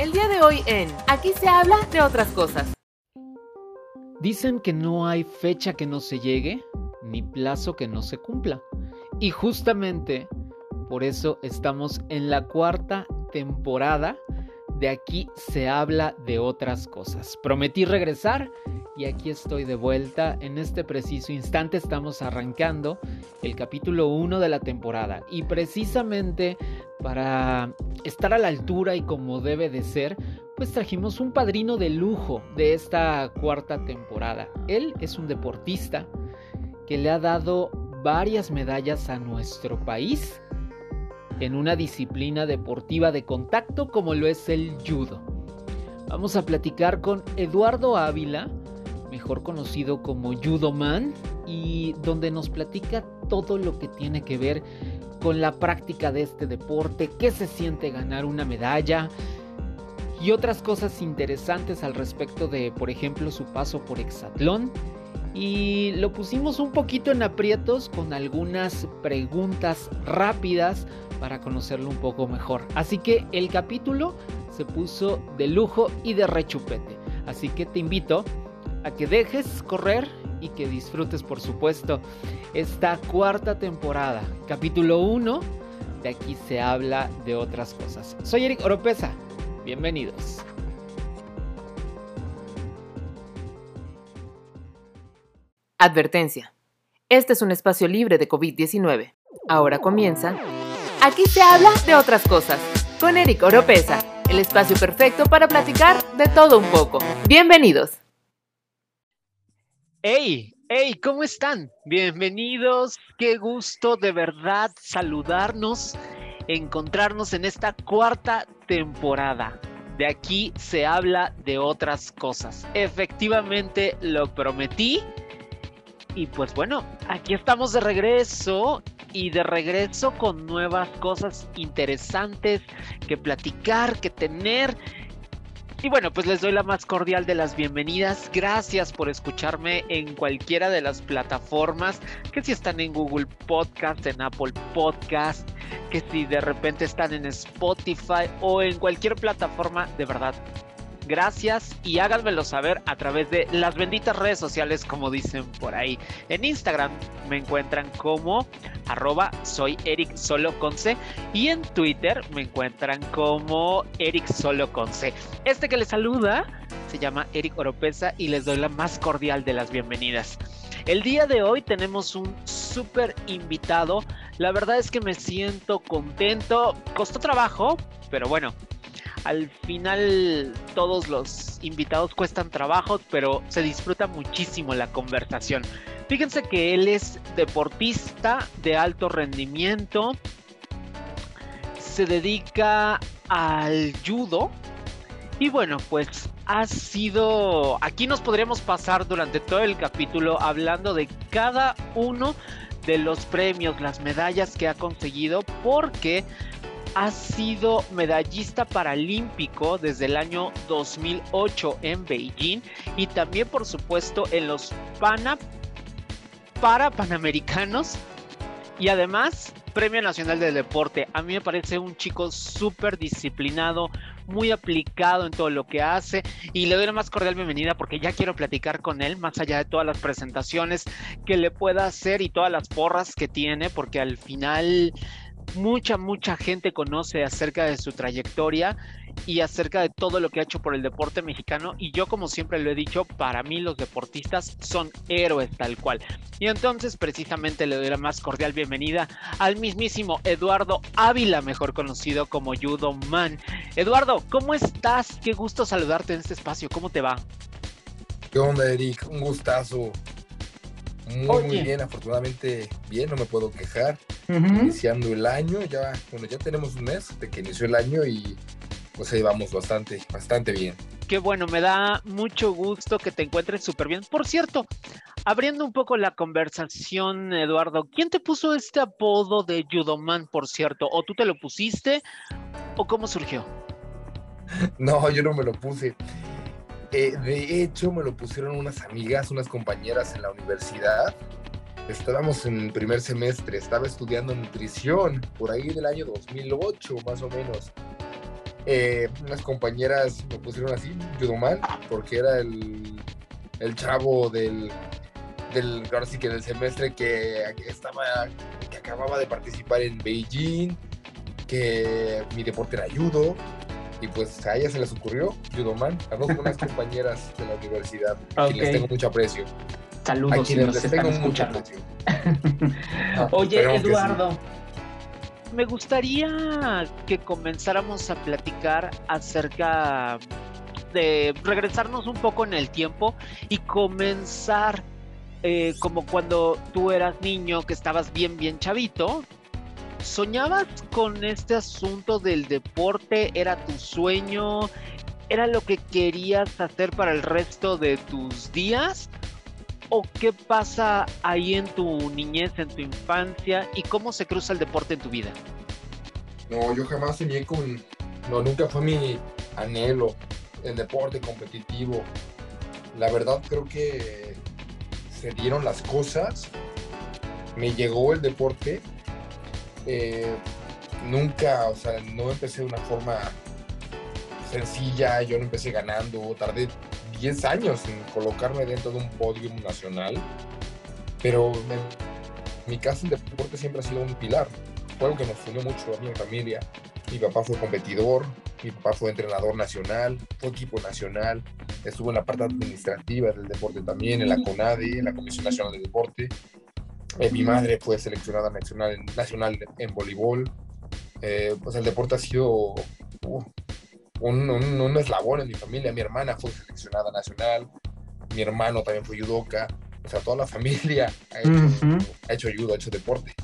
El día de hoy en Aquí se habla de otras cosas. Dicen que no hay fecha que no se llegue, ni plazo que no se cumpla. Y justamente por eso estamos en la cuarta temporada de Aquí se habla de otras cosas. Prometí regresar y aquí estoy de vuelta. En este preciso instante estamos arrancando el capítulo 1 de la temporada. Y precisamente para estar a la altura y como debe de ser, pues trajimos un padrino de lujo de esta cuarta temporada. Él es un deportista que le ha dado varias medallas a nuestro país en una disciplina deportiva de contacto como lo es el judo. Vamos a platicar con Eduardo Ávila, mejor conocido como Judo Man, y donde nos platica todo lo que tiene que ver con la práctica de este deporte, qué se siente ganar una medalla y otras cosas interesantes al respecto de, por ejemplo, su paso por Exatlón. Y lo pusimos un poquito en aprietos con algunas preguntas rápidas para conocerlo un poco mejor. Así que el capítulo se puso de lujo y de rechupete. Así que te invito a que dejes correr y que disfrutes, por supuesto, esta cuarta temporada, capítulo 1. De aquí se habla de otras cosas. Soy Eric Oropesa. Bienvenidos. Advertencia. Este es un espacio libre de COVID-19. Ahora comienza Aquí se habla de otras cosas, con Eric Oropesa, el espacio perfecto para platicar de todo un poco. Bienvenidos. ¡Hey! ¡Hey! ¿Cómo están? Bienvenidos. Qué gusto de verdad saludarnos, encontrarnos en esta cuarta temporada. De aquí se habla de otras cosas. Efectivamente lo prometí. Y pues bueno, aquí estamos de regreso y de regreso con nuevas cosas interesantes que platicar, que tener. Y bueno, pues les doy la más cordial de las bienvenidas. Gracias por escucharme en cualquiera de las plataformas, que si están en Google Podcast, en Apple Podcast, que si de repente están en Spotify o en cualquier plataforma, de verdad, Gracias y háganmelo saber a través de las benditas redes sociales, como dicen por ahí. En Instagram me encuentran como arroba soy Eric Solo y en Twitter me encuentran como Eric Solo. Este que les saluda se llama Eric Oropesa y les doy la más cordial de las bienvenidas. El día de hoy tenemos un súper invitado. La verdad es que me siento contento. Costó trabajo, pero bueno, al final todos los invitados cuestan trabajo, pero se disfruta muchísimo la conversación. Fíjense que él es deportista de alto rendimiento, se dedica al judo y bueno, pues ha sido, aquí nos podríamos pasar durante todo el capítulo hablando de cada uno de los premios, las medallas que ha conseguido, porque ha sido medallista paralímpico desde el año 2008 en Beijing y también por supuesto en los Pana para Panamericanos y además Premio Nacional del Deporte. A mí me parece un chico súper disciplinado, muy aplicado en todo lo que hace y le doy la más cordial bienvenida porque ya quiero platicar con él más allá de todas las presentaciones que le pueda hacer y todas las porras que tiene porque al final mucha, mucha gente conoce acerca de su trayectoria y acerca de todo lo que ha hecho por el deporte mexicano. Y yo, como siempre lo he dicho, para mí los deportistas son héroes tal cual. Y entonces, precisamente, le doy la más cordial bienvenida al mismísimo Eduardo Ávila, mejor conocido como Judo Man. Eduardo, ¿cómo estás? Qué gusto saludarte en este espacio. ¿Cómo te va? ¿Qué onda, Eric? Un gustazo. Muy, muy bien, afortunadamente bien, no me puedo quejar. Iniciando el año, ya, bueno, ya tenemos un mes de que inició el año y pues ahí vamos bastante, bastante bien. Qué bueno, me da mucho gusto que te encuentres súper bien. Por cierto, abriendo un poco la conversación, Eduardo, ¿quién te puso este apodo de Judoman, por cierto? ¿O tú te lo pusiste? ¿O cómo surgió? No, yo no me lo puse. Eh, de hecho, me lo pusieron unas amigas, unas compañeras en la universidad. Estábamos en primer semestre, estaba estudiando nutrición, por ahí del año 2008 más o menos. eh, unas compañeras me pusieron así, mal porque era el, el chavo del, del, que del semestre que estaba, que acababa de participar en Beijing, que mi deporte era judo, y pues a ella se les ocurrió Judoman, a dos buenas compañeras de la universidad, a quienes les tengo mucho aprecio. Saludos, a quienes les tengo mucho aprecio. Oye, Eduardo. Me gustaría que comenzáramos a platicar acerca de regresarnos un poco en el tiempo y comenzar eh, como cuando tú eras niño, que estabas bien, bien chavito, ¿soñabas con este asunto del deporte? ¿Era tu sueño? ¿Era lo que querías hacer para el resto de tus días? ¿O qué pasa ahí en tu niñez, en tu infancia? ¿Y cómo se cruza el deporte en tu vida? No, yo jamás soñé con... No, nunca fue mi anhelo el deporte competitivo. La verdad creo que se dieron las cosas. Me llegó el deporte eh, nunca, o sea, no empecé de una forma sencilla, yo no empecé ganando, tardé 10 años en colocarme dentro de un podio nacional, pero mi casa el deporte siempre ha sido un pilar, fue algo que nos unió mucho a mi familia. Mi papá fue competidor, mi papá fue entrenador nacional, fue equipo nacional, estuvo en la parte administrativa del deporte también, en la CONADE, en la Comisión Nacional de Deporte, eh, mi madre fue seleccionada nacional, nacional en voleibol. Eh, pues el deporte ha sido uh, un, un, eslabón en mi familia. Mi hermana fue seleccionada nacional, mi hermano también fue judoka. O sea, toda la familia ha hecho, ha hecho judo, ha hecho deporte.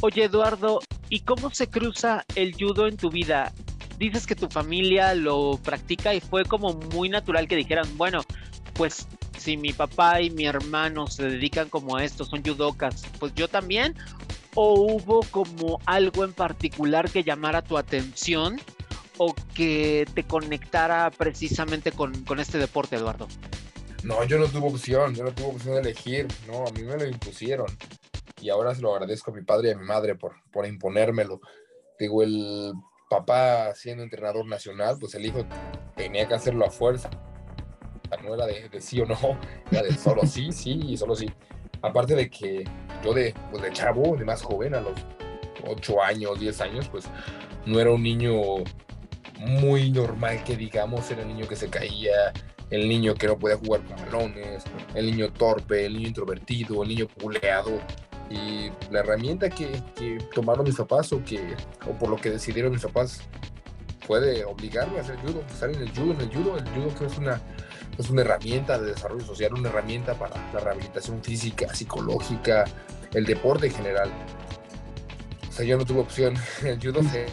Oye, Eduardo, ¿y cómo se cruza el judo en tu vida? Dices que tu familia lo practica y fue como muy natural que dijeran, bueno, pues si mi papá y mi hermano se dedican como a esto, son judokas, pues yo también, o hubo como algo en particular que llamara tu atención o que te conectara precisamente con, este deporte, Eduardo? No, yo no tuve opción, yo no tuve opción de elegir, no, a mí me lo impusieron. Y ahora se lo agradezco a mi padre y a mi madre por, por imponérmelo. Digo, el papá siendo entrenador nacional, pues el hijo tenía que hacerlo a fuerza no era de, sí o no, era de solo sí, sí y solo sí. Aparte de que yo de, pues de chavo, de más joven, a los 8 años, 10 años, pues no era un niño muy normal que digamos, era el niño que se caía, el niño que no podía jugar con el niño torpe, el niño introvertido, el niño puleado. Y la herramienta que, que tomaron mis papás o, que, o por lo que decidieron mis papás fue de obligarme a hacer judo, estar en el judo, en el judo. El judo que es una es una herramienta de desarrollo social, una herramienta para la rehabilitación física, psicológica, el deporte en general. O sea, yo no tuve opción. El judo se,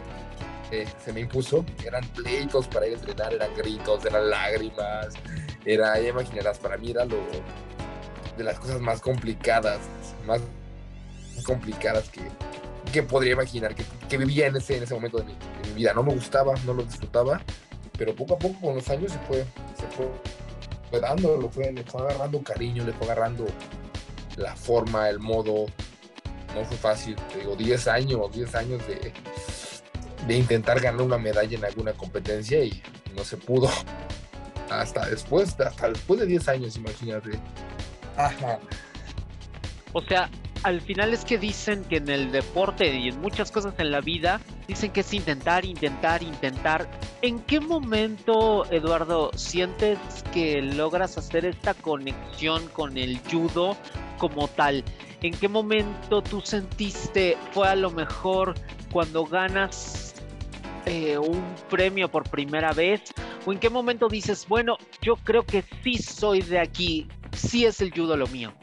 eh, se me impuso. Eran pleitos para ir a entrenar, eran gritos, eran lágrimas. Era, ya imaginarás, para mí era lo de las cosas más complicadas, más complicadas que, que podría imaginar, que, que vivía en ese, en ese momento de mi, de mi vida. No me gustaba, no lo disfrutaba, pero poco a poco con los años se fue, se fue fue dando, lo fue, le fue agarrando cariño, le fue agarrando la forma, el modo. No fue fácil, te digo, 10 años, 10 años de, de intentar ganar una medalla en alguna competencia y no se pudo. Hasta después, hasta después de 10 años, imagínate. Ajá. O sea, al final es que dicen que en el deporte y en muchas cosas en la vida, dicen que es intentar, intentar, intentar. ¿En qué momento, Eduardo, sientes que logras hacer esta conexión con el judo como tal? ¿En qué momento tú sentiste fue a lo mejor cuando ganas eh, un premio por primera vez? ¿O en qué momento dices, bueno, yo creo que sí soy de aquí, sí es el judo lo mío?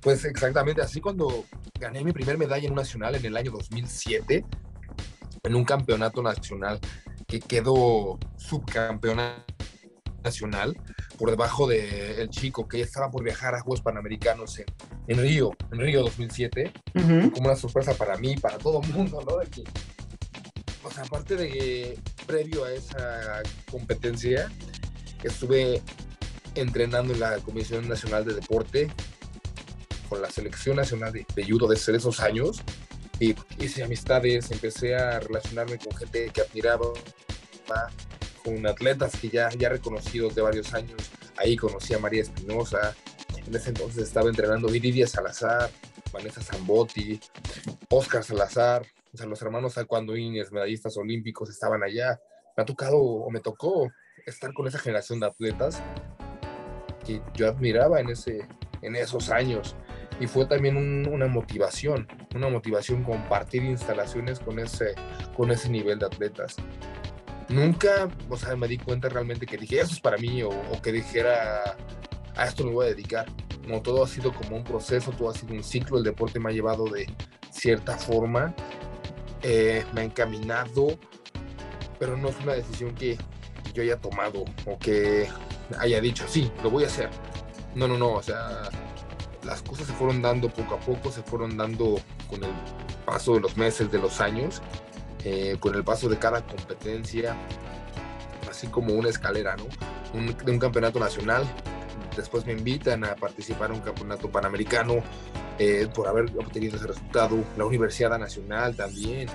Pues exactamente, así cuando gané mi primer medalla en un nacional en el año 2007, en un campeonato nacional que quedó subcampeona nacional por debajo del el chico que estaba por viajar a Juegos Panamericanos en, Río, en Río 2007, como una sorpresa para mí, para todo el mundo, ¿no? De que, o sea, aparte de que previo a esa competencia, estuve entrenando en la Comisión Nacional de Deporte con la selección nacional de, judo desde esos años y hice amistades, empecé a relacionarme con gente que admiraba con atletas que ya, ya reconocidos de varios años. Ahí conocí a María Espinosa, en ese entonces estaba entrenando Viridia Salazar, Vanessa Zambotti, Oscar Salazar, o sea, los hermanos Taekwondo Inés, medallistas olímpicos, estaban allá. Me ha tocado o me tocó estar con esa generación de atletas que yo admiraba en, ese, en esos años. Y fue también una motivación, una motivación compartir instalaciones con ese, con ese nivel de atletas. Nunca, o sea, me di cuenta realmente que dije, eso es para mí, o, que dijera, a esto me voy a dedicar. No, todo ha sido como un proceso, todo ha sido un ciclo, el deporte me ha llevado de cierta forma, eh, me ha encaminado, pero no es una decisión que yo haya tomado o que haya dicho, sí, lo voy a hacer. No, no, no, o sea, las cosas se fueron dando poco a poco, se fueron dando con el paso de los meses, de los años, eh, con el paso de cada competencia, así como una escalera, ¿no? De un campeonato nacional. Después me invitan a participar en un campeonato panamericano eh, por haber obtenido ese resultado. La Universidad Nacional también.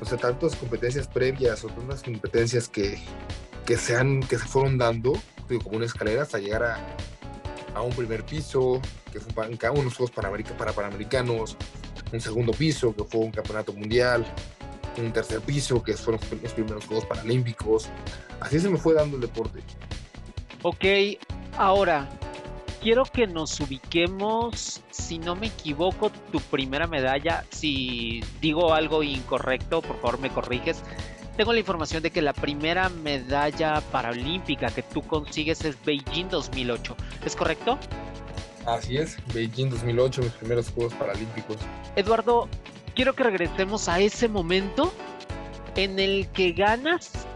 O sea, tantas competencias previas o tantas competencias que, que, se, que se fueron dando como una escalera hasta llegar a, a un primer piso, que fue unos Juegos para Panamericanos, un segundo piso, que fue un campeonato mundial, un tercer piso, que fueron los primeros Juegos Paralímpicos. Así se me fue dando el deporte. Ok, ahora, quiero que nos ubiquemos, si no me equivoco, tu primera medalla, si digo algo incorrecto, por favor me corriges, tengo la información de que la primera medalla paralímpica que tú consigues es Beijing 2008. ¿Es correcto? Así es, Beijing 2008, mis primeros Juegos Paralímpicos. Eduardo, quiero que regresemos a ese momento en el que ganas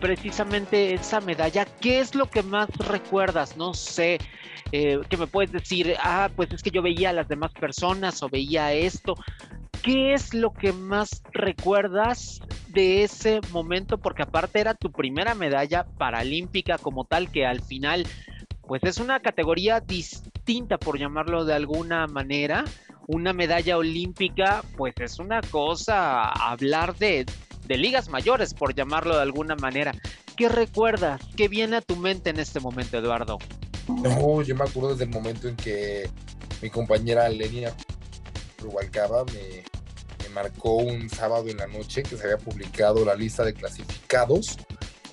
precisamente esa medalla. ¿Qué es lo que más recuerdas? No sé, eh, que me puedes decir, ah, pues es que yo veía a las demás personas o veía esto. ¿Qué es lo que más recuerdas de ese momento? Porque aparte era tu primera medalla paralímpica como tal, que al final, pues es una categoría distinta, por llamarlo de alguna manera. Una medalla olímpica, pues es una cosa, hablar de, de ligas mayores, por llamarlo de alguna manera. ¿Qué recuerdas? ¿Qué viene a tu mente en este momento, Eduardo? No, yo me acuerdo desde el momento en que mi compañera Lenia Rubalcaba me, marcó un sábado en la noche que se había publicado la lista de clasificados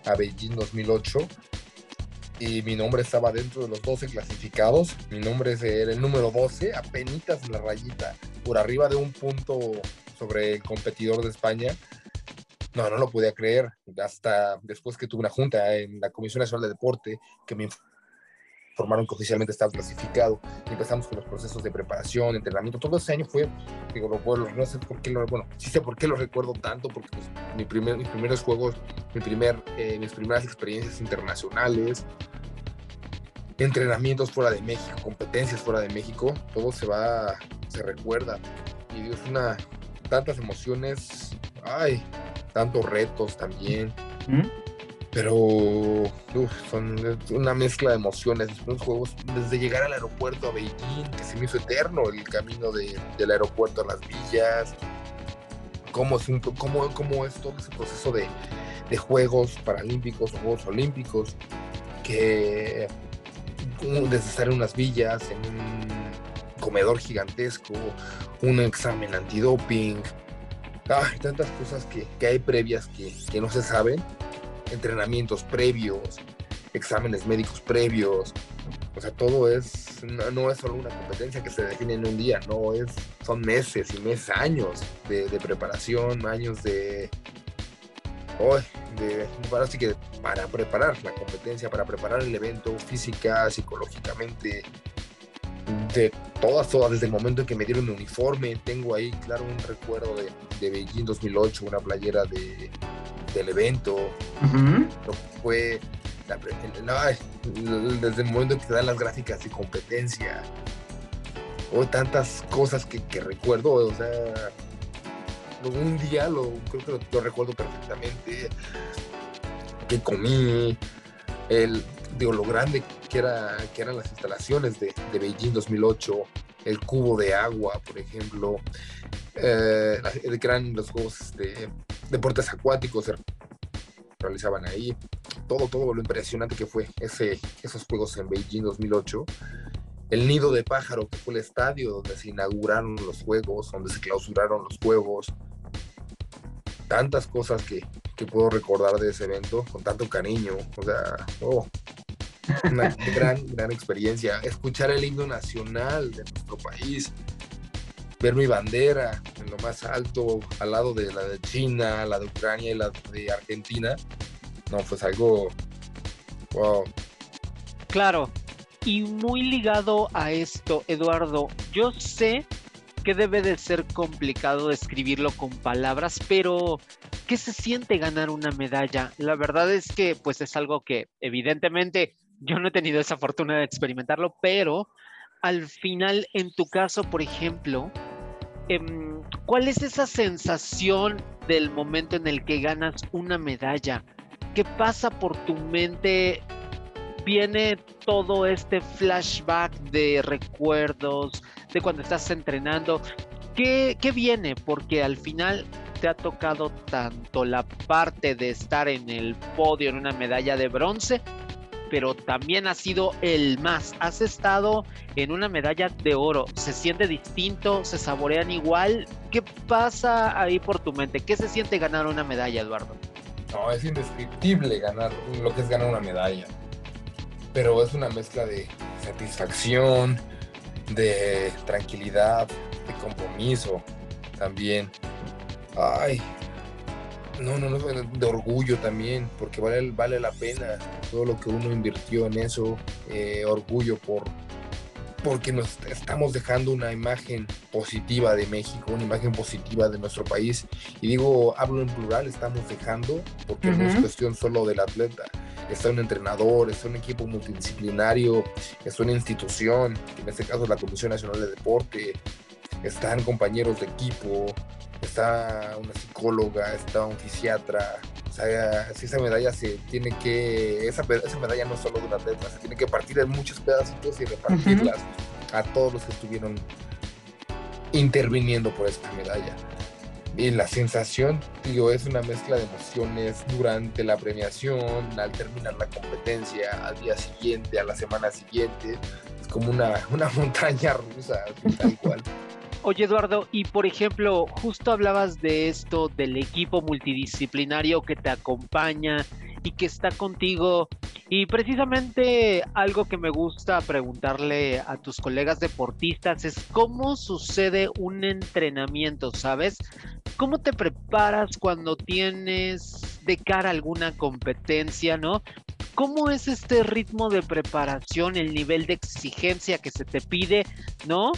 a Beijing 2008 y mi nombre estaba dentro de los 12 clasificados. Mi nombre era el número 12, apenas en la rayita, por arriba de un punto sobre el competidor de España. No, no lo podía creer. Hasta después que tuve una junta en la Comisión Nacional de Deporte que me informaron que oficialmente estaba clasificado. Empezamos con los procesos de preparación, entrenamiento. Todo ese año fue, digo, lo, no sé por qué lo, bueno, sí sé por qué lo recuerdo tanto, porque pues, mis primeros juegos, mi primer, eh, mis primeras experiencias internacionales, entrenamientos fuera de México, competencias fuera de México, todo se va, se recuerda. Y es una, tantas emociones, ay, tantos retos también. ¿Mm? Pero son una mezcla de emociones. Los juegos, desde llegar al aeropuerto a Beijing, que se me hizo eterno el camino del aeropuerto a las villas, cómo es, cómo, cómo es todo ese proceso de, de Juegos Paralímpicos o Juegos Olímpicos, que desde estar en unas villas, en un comedor gigantesco, un examen antidoping, hay tantas cosas que, que hay previas que, que no se saben entrenamientos previos, exámenes médicos previos. O sea, todo es, no, es solo una competencia que se define en un día, no, es, son meses y meses, años de, preparación, años de, oh, de, que para preparar la competencia, para preparar el evento física, psicológicamente, de todas, todas, desde el momento en que me dieron mi uniforme, tengo ahí, claro, un recuerdo de, de Beijing 2008, una playera de, del evento. Fue desde el momento en que te dan las gráficas de competencia. O tantas cosas que, recuerdo, o sea, un día lo, creo que lo, recuerdo perfectamente, que comí, el, digo, lo grande que, era, que eran las instalaciones de, de Beijing 2008, el cubo de agua, por ejemplo, eh, el los juegos de deportes acuáticos, realizaban ahí, todo, todo lo impresionante que fue ese, esos juegos en Beijing 2008 el nido de pájaro, que fue el estadio donde se inauguraron los juegos, donde se clausuraron los juegos. Tantas cosas que, puedo recordar de ese evento con tanto cariño. O sea, oh, una gran, gran experiencia. Escuchar el himno nacional de nuestro país, ver mi bandera en lo más alto, al lado de la de China, la de Ucrania y la de Argentina. No, pues algo. Wow. Claro, y muy ligado a esto, Eduardo, yo sé que debe de ser complicado describirlo con palabras, pero ¿qué se siente ganar una medalla? La verdad es que pues es algo que evidentemente yo no he tenido esa fortuna de experimentarlo, pero al final en tu caso, por ejemplo, em, ¿cuál es esa sensación del momento en el que ganas una medalla? ¿Qué pasa por tu mente viene todo este flashback de recuerdos, de cuando estás entrenando. ¿Qué, ¿Qué, viene? Porque al final te ha tocado tanto la parte de estar en el podio en una medalla de bronce, pero también ha sido el más. Has estado en una medalla de oro. ¿Se siente distinto? ¿Se saborean igual? ¿Qué pasa ahí por tu mente? ¿Qué se siente ganar una medalla, Eduardo? No, es indescriptible ganar lo que es ganar una medalla pero es una mezcla de satisfacción, de tranquilidad, de compromiso también. Ay, no, no, no, de orgullo también, porque vale, vale la pena todo lo que uno invirtió en eso, eh, orgullo por, porque nos estamos dejando una imagen positiva de México, una imagen positiva de nuestro país. Y digo, hablo en plural, estamos dejando, porque no es cuestión solo del atleta, está un entrenador, está un equipo multidisciplinario, está una institución, en este caso la Comisión Nacional de Deporte, están compañeros de equipo, está una psicóloga, está un fisiatra. O sea, si esa medalla se tiene que, esa, esa medalla no es solo de un atleta, se tiene que partir en muchos pedacitos y repartirlas a todos los que estuvieron interviniendo por esta medalla. Y la sensación, digo, es una mezcla de emociones durante la premiación, al terminar la competencia, al día siguiente, a la semana siguiente. Es como una, una montaña rusa, tal cual. Oye Eduardo, y por ejemplo, justo hablabas de esto, del equipo multidisciplinario que te acompaña y que está contigo. Y precisamente algo que me gusta preguntarle a tus colegas deportistas es cómo sucede un entrenamiento, ¿sabes? ¿Cómo te preparas cuando tienes de cara alguna competencia, no? ¿Cómo es este ritmo de preparación, el nivel de exigencia que se te pide, no?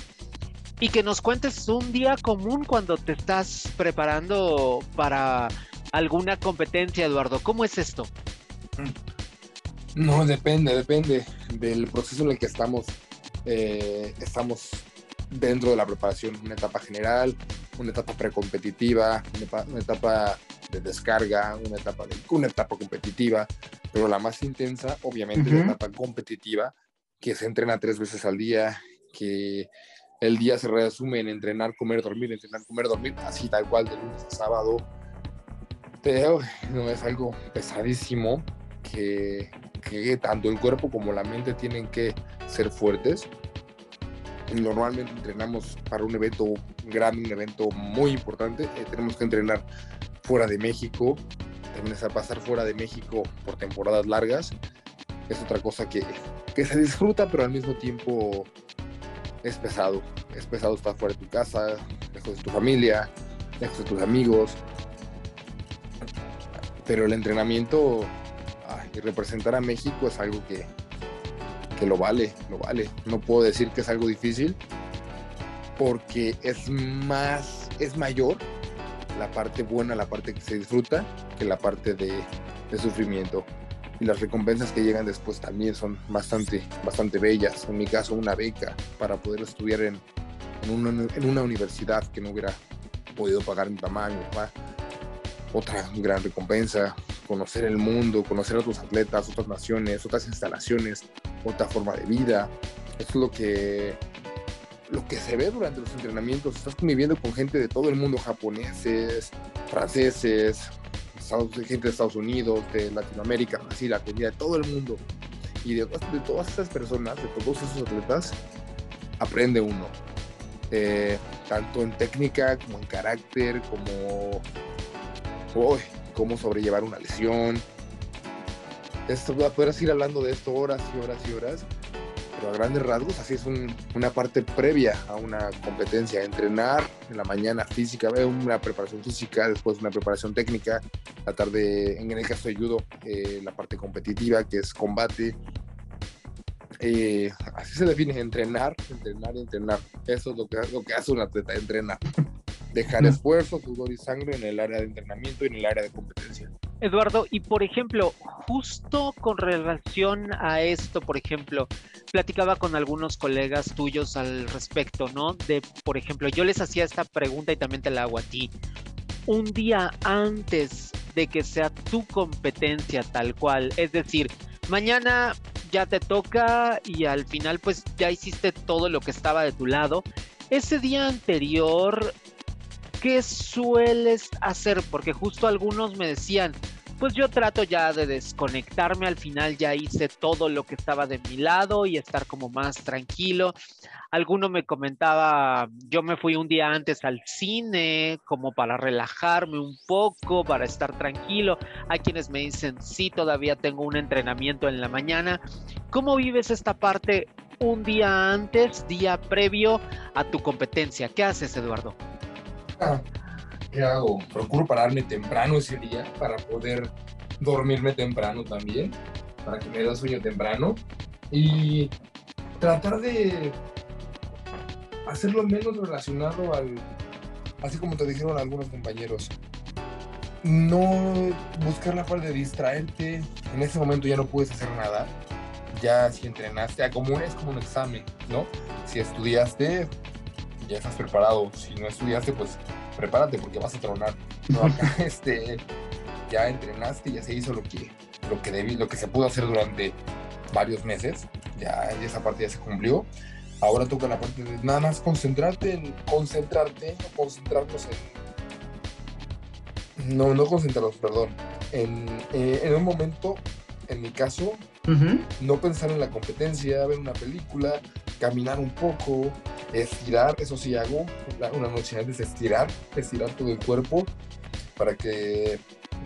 Y que nos cuentes un día común cuando te estás preparando para alguna competencia, Eduardo. ¿Cómo es esto? No, depende, depende del proceso en el que estamos. Eh, estamos dentro de la preparación, una etapa general, una etapa precompetitiva, una, etapa de descarga, una etapa, de, una etapa competitiva, pero la más intensa, obviamente, es la etapa competitiva, que se entrena tres veces al día, que el día se resume en entrenar, comer, dormir, entrenar, comer, dormir, así tal cual de lunes a sábado. Pero no es algo pesadísimo que, tanto el cuerpo como la mente tienen que ser fuertes. Normalmente entrenamos para un evento grande, un evento muy importante, eh, tenemos que entrenar fuera de México, también a pasar fuera de México por temporadas largas, es otra cosa que, que se disfruta, pero al mismo tiempo es pesado, es pesado estar fuera de tu casa, lejos de tu familia, lejos de tus amigos, pero el entrenamiento y representar a México es algo que, que lo vale, lo vale. No puedo decir que es algo difícil porque es más, es mayor la parte buena, la parte que se disfruta, que la parte de, sufrimiento. Y las recompensas que llegan después también son bastante, bastante bellas. En mi caso, una beca para poder estudiar en, en, una, en una universidad que no hubiera podido pagar mi mamá, mi papá. Otra gran recompensa, conocer el mundo, conocer a otros atletas, otras naciones, otras instalaciones, otra forma de vida. Eso es lo que, lo que se ve durante los entrenamientos. Estás conviviendo con gente de todo el mundo, japoneses, franceses, gente de Estados Unidos, de Latinoamérica, Brasil, Argentina, de todo el mundo. Y de, de todas esas personas, de todos esos atletas, aprende uno. Eh, tanto en técnica como en carácter, como cómo sobrellevar una lesión. Esto, podrás ir hablando de esto horas y horas y horas, pero a grandes rasgos así es una parte previa a una competencia, entrenar en la mañana física, una preparación física, después una preparación técnica, la tarde, en el caso de judo, eh, la parte competitiva que es combate. Eh, así se define entrenar, entrenar entrenar. Eso es lo que, lo que hace un atleta, entrenar dejar esfuerzo, sudor y sangre en el área de entrenamiento y en el área de competencia. Eduardo, y por ejemplo, justo con relación a esto, por ejemplo, platicaba con algunos colegas tuyos al respecto, ¿no? De, por ejemplo, yo les hacía esta pregunta y también te la hago a ti. Un día antes de que sea tu competencia tal cual, es decir, mañana ya te toca y al final pues ya hiciste todo lo que estaba de tu lado. Ese día anterior, ¿qué sueles hacer? Porque justo algunos me decían, pues yo trato ya de desconectarme, al final ya hice todo lo que estaba de mi lado y estar como más tranquilo. Alguno me comentaba, yo me fui un día antes al cine como para relajarme un poco, para estar tranquilo. Hay quienes me dicen, sí, todavía tengo un entrenamiento en la mañana. ¿Cómo vives esta parte un día antes, día previo a tu competencia? ¿Qué haces, Eduardo? ¿Qué hago? Procuro pararme temprano ese día para poder dormirme temprano también, para que me dé sueño temprano y tratar de hacerlo menos relacionado al, así como te dijeron algunos compañeros, no buscar la forma de distraerte, en ese momento ya no puedes hacer nada, ya si entrenaste, como es como un examen, ¿no? Si estudiaste, ya estás preparado. Si no estudiaste, pues prepárate porque vas a tronar. No, acá este, ya entrenaste, ya se hizo lo que, lo que debí, lo que se pudo hacer durante varios meses. Ya esa parte ya se cumplió. Ahora toca la parte de nada más concentrarte en concentrarte, no concentrarnos en. No, no concentrarnos, perdón. En, eh, en un momento, en mi caso, no pensar en la competencia, ver una película, caminar un poco, estirar, eso sí hago una noche antes, estirar, estirar todo el cuerpo para que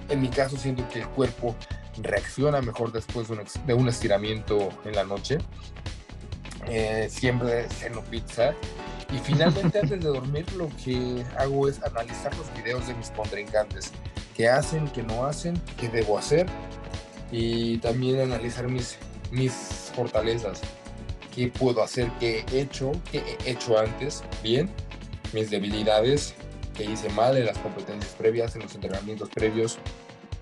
en mi caso siento que el cuerpo reacciona mejor después de un, estiramiento en la noche. Eh, siempre ceno pizza. Y finalmente antes de dormir lo que hago es analizar los videos de mis contrincantes. ¿Qué hacen, qué no hacen, qué debo hacer? Y también analizar mis, mis fortalezas qué puedo hacer, qué he hecho, qué he hecho antes bien, mis debilidades, qué hice mal en las competencias previas, en los entrenamientos previos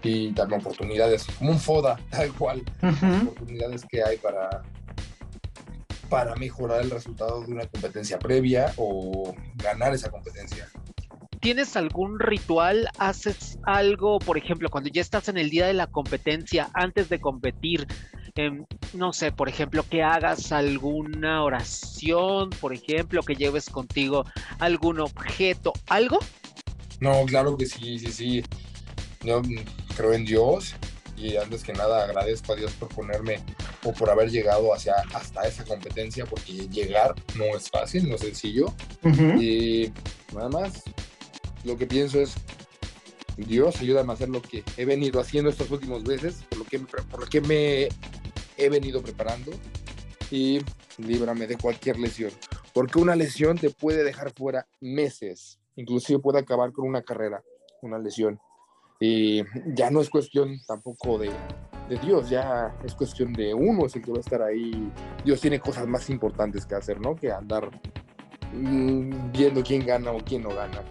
y darme oportunidades, como un FODA, tal cual, oportunidades que hay para, para mejorar el resultado de una competencia previa o ganar esa competencia. ¿Tienes algún ritual? ¿Haces algo, por ejemplo, cuando ya estás en el día de la competencia, antes de competir? Em, no sé, por ejemplo, que hagas alguna oración, por ejemplo, que lleves contigo algún objeto, algo. No, claro que sí, sí, sí. Yo creo en Dios y antes que nada agradezco a Dios por ponerme o por haber llegado hacia, hasta esa competencia, porque llegar no es fácil, no es sencillo. Y nada más, lo que pienso es, Dios, ayúdame a hacer lo que he venido haciendo estos últimos meses, por lo que, por lo que me he venido preparando y líbrame de cualquier lesión. Porque una lesión te puede dejar fuera meses, inclusive puede acabar con una carrera, una lesión. Y ya no es cuestión tampoco de, de Dios, ya es cuestión de uno, es el que va a estar ahí. Dios tiene cosas más importantes que hacer, ¿no? Que andar mm, viendo quién gana o quién no gana.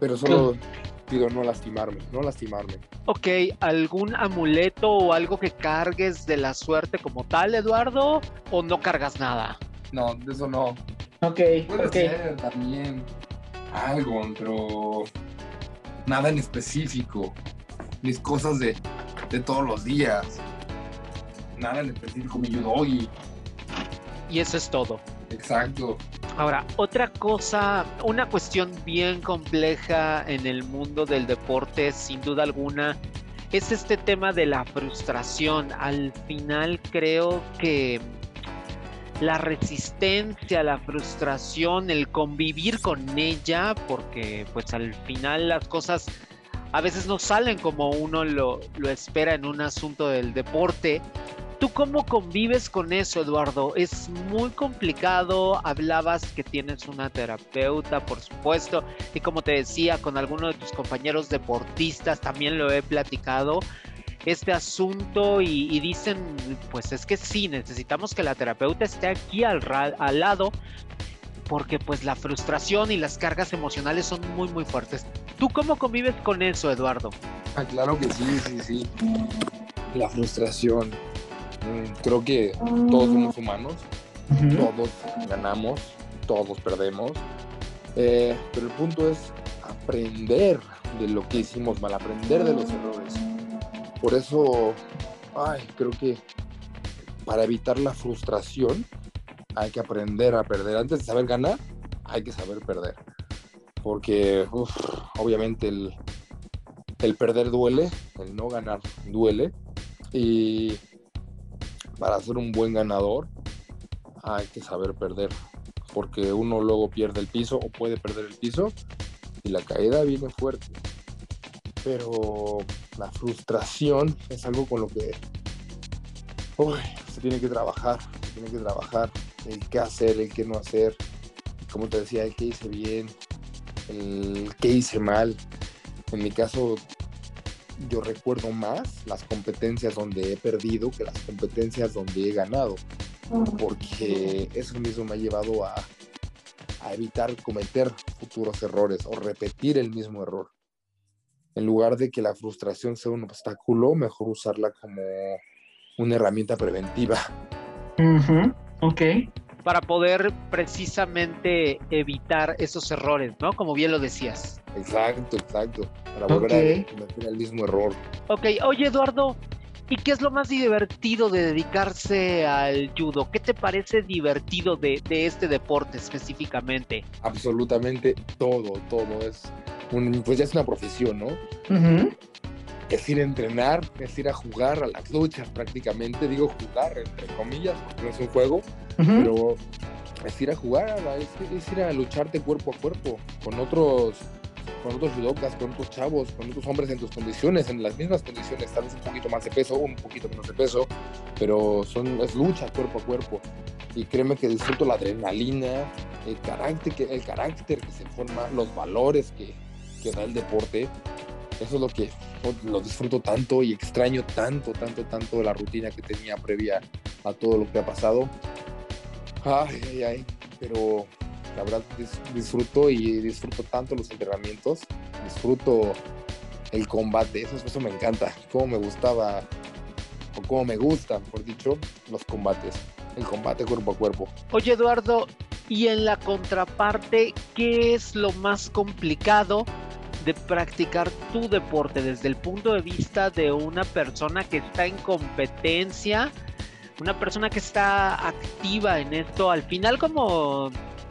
Pero solo pido no lastimarme, no lastimarme. Ok, ¿algún amuleto o algo que cargues de la suerte como tal, Eduardo? ¿O no cargas nada? No, de eso no. Ok, Puede ser también algo, pero nada en específico. Mis cosas de, de todos los días. Nada en específico me ayudó y... Y eso es todo. Exacto. Ahora, otra cosa, una cuestión bien compleja en el mundo del deporte, sin duda alguna, es este tema de la frustración. Al final creo que la resistencia, la frustración, el convivir con ella, porque pues al final las cosas a veces no salen como uno lo, lo espera en un asunto del deporte ¿Tú cómo convives con eso, Eduardo? Es muy complicado. Hablabas que tienes una terapeuta, por supuesto, y como te decía, con algunos de tus compañeros deportistas también lo he platicado este asunto y, dicen, pues es que sí, necesitamos que la terapeuta esté aquí al, al lado porque pues la frustración y las cargas emocionales son muy muy fuertes. ¿Tú cómo convives con eso, Eduardo? Ah, claro que sí, sí, sí. La frustración, creo que todos somos humanos, todos ganamos, todos perdemos, eh, pero el punto es aprender de lo que hicimos mal, aprender de los errores. Por eso, ay, creo que para evitar la frustración hay que aprender a perder. Antes de saber ganar, hay que saber perder. Porque obviamente el, el perder duele, el no ganar duele. Y para ser un buen ganador hay que saber perder, porque uno luego pierde el piso o puede perder el piso y la caída viene fuerte. Pero la frustración es algo con lo que se tiene que trabajar, se tiene que trabajar el qué hacer, el qué no hacer, como te decía, el qué hice bien, el qué hice mal. En mi caso, yo recuerdo más las competencias donde he perdido que las competencias donde he ganado, porque eso mismo me ha llevado a, evitar cometer futuros errores o repetir el mismo error. En lugar de que la frustración sea un obstáculo, mejor usarla como una herramienta preventiva. Ok para poder precisamente evitar esos errores, ¿no? Como bien lo decías. Exacto, exacto. Para volver a cometer el mismo error. Ok, oye Eduardo, ¿y qué es lo más divertido de dedicarse al judo? ¿Qué te parece divertido de, este deporte específicamente? Absolutamente todo, todo. Es un, pues ya es una profesión, ¿no? Es ir a entrenar, es ir a jugar a las luchas prácticamente, digo jugar entre comillas, porque no es un juego, pero es ir a jugar, es, ir a lucharte cuerpo a cuerpo con otros con otros judokas, con otros chavos, con otros hombres en tus condiciones, en las mismas condiciones, tal vez un poquito más de peso, un poquito menos de peso, pero son, es lucha cuerpo a cuerpo. Y créeme que disfruto la adrenalina, el carácter que, el carácter que se forma, los valores que, que da el deporte. Eso es lo que lo disfruto tanto y extraño tanto, tanto, tanto la rutina que tenía previa a todo lo que ha pasado. Ay, ay, ay, pero la verdad disfruto y disfruto tanto los entrenamientos, disfruto el combate, eso, eso me encanta, cómo me gustaba, o cómo me gustan, por dicho, los combates, el combate cuerpo a cuerpo. Oye Eduardo, y en la contraparte, ¿qué es lo más complicado de practicar tu deporte desde el punto de vista de una persona que está en competencia? una persona que está activa en esto, al final como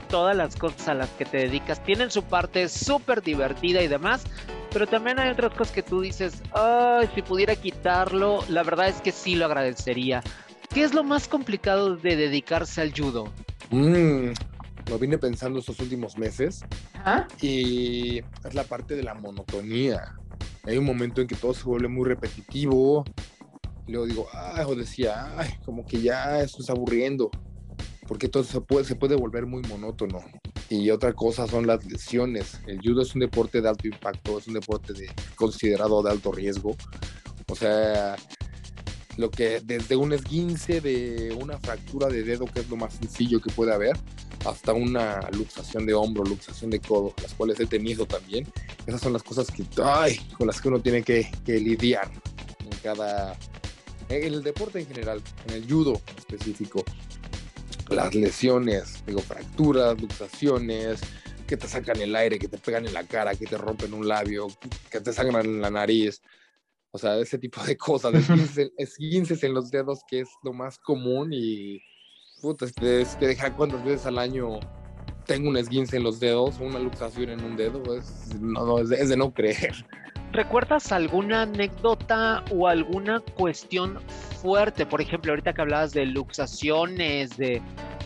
todas las cosas a las que te dedicas, tienen su parte súper divertida y demás, pero también hay otras cosas que tú dices, ay, si pudiera quitarlo, la verdad es que sí lo agradecería. ¿Qué es lo más complicado de dedicarse al judo? Mm, lo vine pensando estos últimos meses y es la parte de la monotonía. Hay un momento en que todo se vuelve muy repetitivo, y luego digo, ay, o decía, ay, como que ya esto está aburriendo, porque todo se puede, se puede volver muy monótono. Y otra cosa son las lesiones. El judo es un deporte de alto impacto, es un deporte de, considerado de alto riesgo. O sea, lo que desde un esguince de una fractura de dedo, que es lo más sencillo que puede haber, hasta una luxación de hombro, luxación de codo, las cuales he tenido también. Esas son las cosas que, ay, con las que uno tiene que, que lidiar en cada, en el deporte en general, en el judo específico, las lesiones, digo, fracturas, luxaciones, que te sacan el aire, que te pegan en la cara, que te rompen un labio, que te sangran en la nariz. O sea, ese tipo de cosas, esguinces en los dedos, que es lo más común y puta, te, te deja cuántas veces al año tengo un esguince en los dedos, una luxación en un dedo, es, no, es, de, no creer. ¿Recuerdas alguna anécdota o alguna cuestión fuerte? Por ejemplo, ahorita que hablabas de luxaciones, de